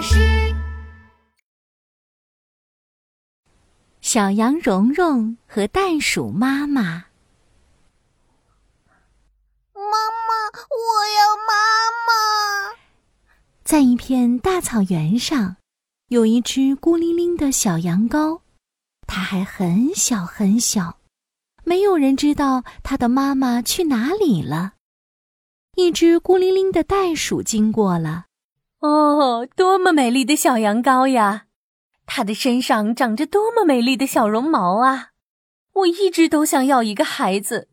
巴士。小羊蓉蓉和袋鼠妈妈。妈妈，我要妈妈。在一片大草原上，有一只孤零零的小羊羔，它还很小很小，没有人知道它的妈妈去哪里了。一只孤零零的袋鼠经过了，哦，多么美丽的小羊羔呀！它的身上长着多么美丽的小绒毛啊！我一直都想要一个孩子。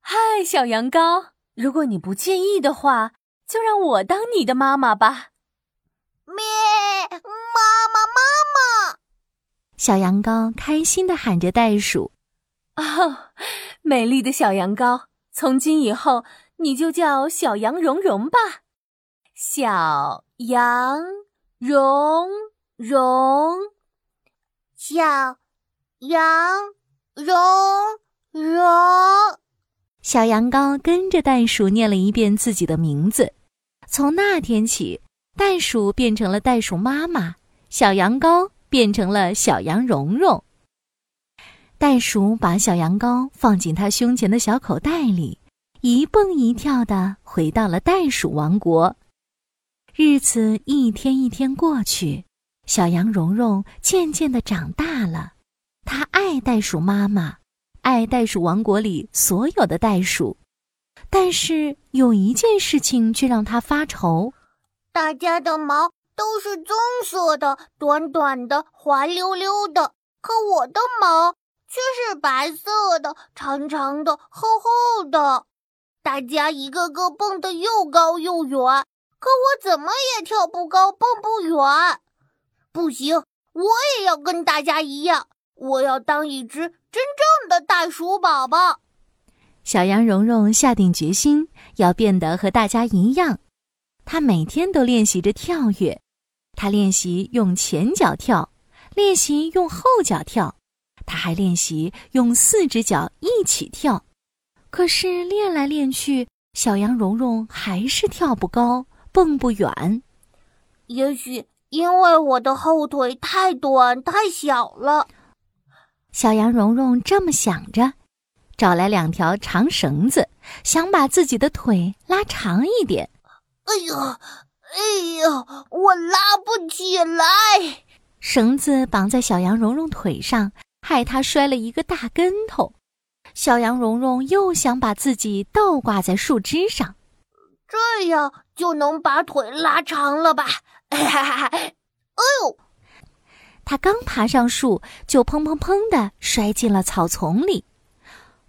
嗨，小羊羔，如果你不介意的话，就让我当你的妈妈吧。咩，妈妈，妈妈！小羊羔开心的喊着袋鼠。哦，美丽的小羊羔，从今以后。你就叫小羊绒绒吧，小羊蓉蓉，小羊蓉蓉。小羊羔跟着袋鼠念了一遍自己的名字。从那天起，袋鼠变成了袋鼠妈妈，小羊羔变成了小羊蓉蓉。袋鼠把小羊羔放进它胸前的小口袋里。一蹦一跳的回到了袋鼠王国。日子一天一天过去，小羊蓉蓉渐渐的长大了。它爱袋鼠妈妈，爱袋鼠王国里所有的袋鼠。但是有一件事情却让它发愁：大家的毛都是棕色的，短短的，滑溜溜的，可我的毛却是白色的，长长的，厚厚的。大家一个个蹦得又高又远，可我怎么也跳不高，蹦不远。不行，我也要跟大家一样，我要当一只真正的袋鼠宝宝。小羊蓉蓉下定决心要变得和大家一样，她每天都练习着跳跃。她练习用前脚跳，练习用后脚跳，她还练习用四只脚一起跳。可是练来练去，小羊蓉蓉还是跳不高，蹦不远。也许因为我的后腿太短太小了。小羊蓉蓉这么想着，找来两条长绳子，想把自己的腿拉长一点。哎呀，哎呀，我拉不起来！绳子绑在小羊蓉蓉腿上，害它摔了一个大跟头。小羊蓉蓉又想把自己倒挂在树枝上，这样就能把腿拉长了吧？哎呦！他刚爬上树，就砰砰砰的摔进了草丛里。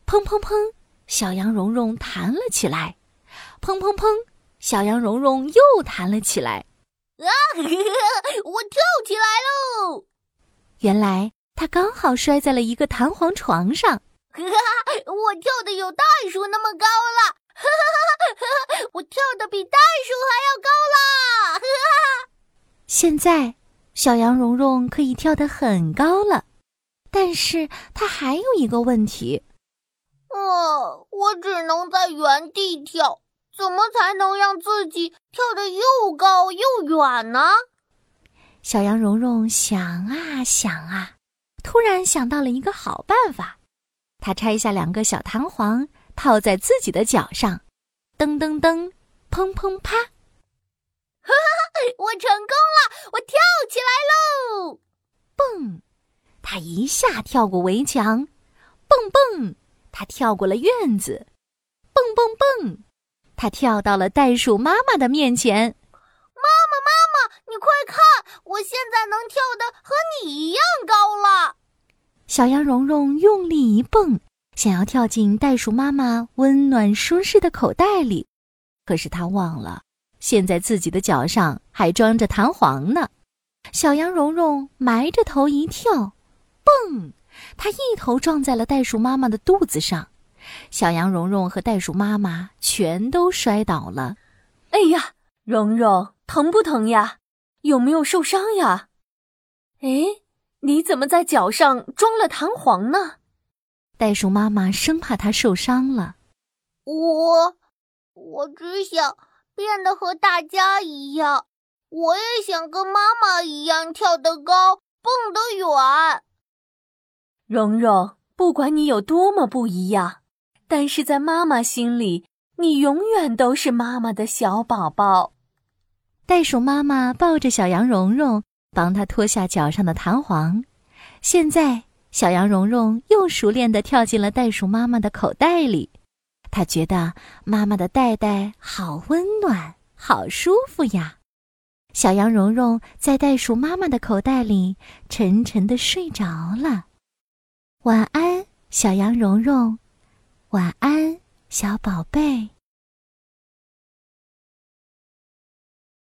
砰砰砰！小羊蓉蓉弹了起来。砰砰砰！小羊蓉蓉又弹了起来。啊！我跳起来喽！原来他刚好摔在了一个弹簧床上。我跳的有袋鼠那么高了，我跳的比袋鼠还要高啦！现在，小羊蓉蓉可以跳得很高了，但是它还有一个问题。哦，我只能在原地跳，怎么才能让自己跳得又高又远呢？小羊蓉蓉想啊想啊，突然想到了一个好办法。他拆下两个小弹簧，套在自己的脚上，噔噔噔，砰砰啪！哈哈，我成功了，我跳起来喽！蹦，他一下跳过围墙，蹦蹦，他跳过了院子，蹦蹦蹦，他跳到了袋鼠妈妈的面前。妈妈，妈妈，你快看，我现在能跳的和你一样高了。小羊蓉蓉用力一蹦，想要跳进袋鼠妈妈温暖舒适的口袋里，可是她忘了，现在自己的脚上还装着弹簧呢。小羊蓉蓉埋着头一跳，蹦，它一头撞在了袋鼠妈妈的肚子上，小羊蓉蓉和袋鼠妈妈全都摔倒了。哎呀，蓉蓉，疼不疼呀？有没有受伤呀？哎。你怎么在脚上装了弹簧呢？袋鼠妈妈生怕它受伤了。我，我只想变得和大家一样，我也想跟妈妈一样跳得高，蹦得远。蓉蓉，不管你有多么不一样，但是在妈妈心里，你永远都是妈妈的小宝宝。袋鼠妈妈抱着小羊蓉蓉，帮她脱下脚上的弹簧。现在，小羊蓉蓉又熟练地跳进了袋鼠妈妈的口袋里。她觉得妈妈的袋袋好温暖，好舒服呀。小羊蓉蓉在袋鼠妈妈的口袋里沉沉的睡着了。晚安，小羊蓉蓉。晚安，小宝贝。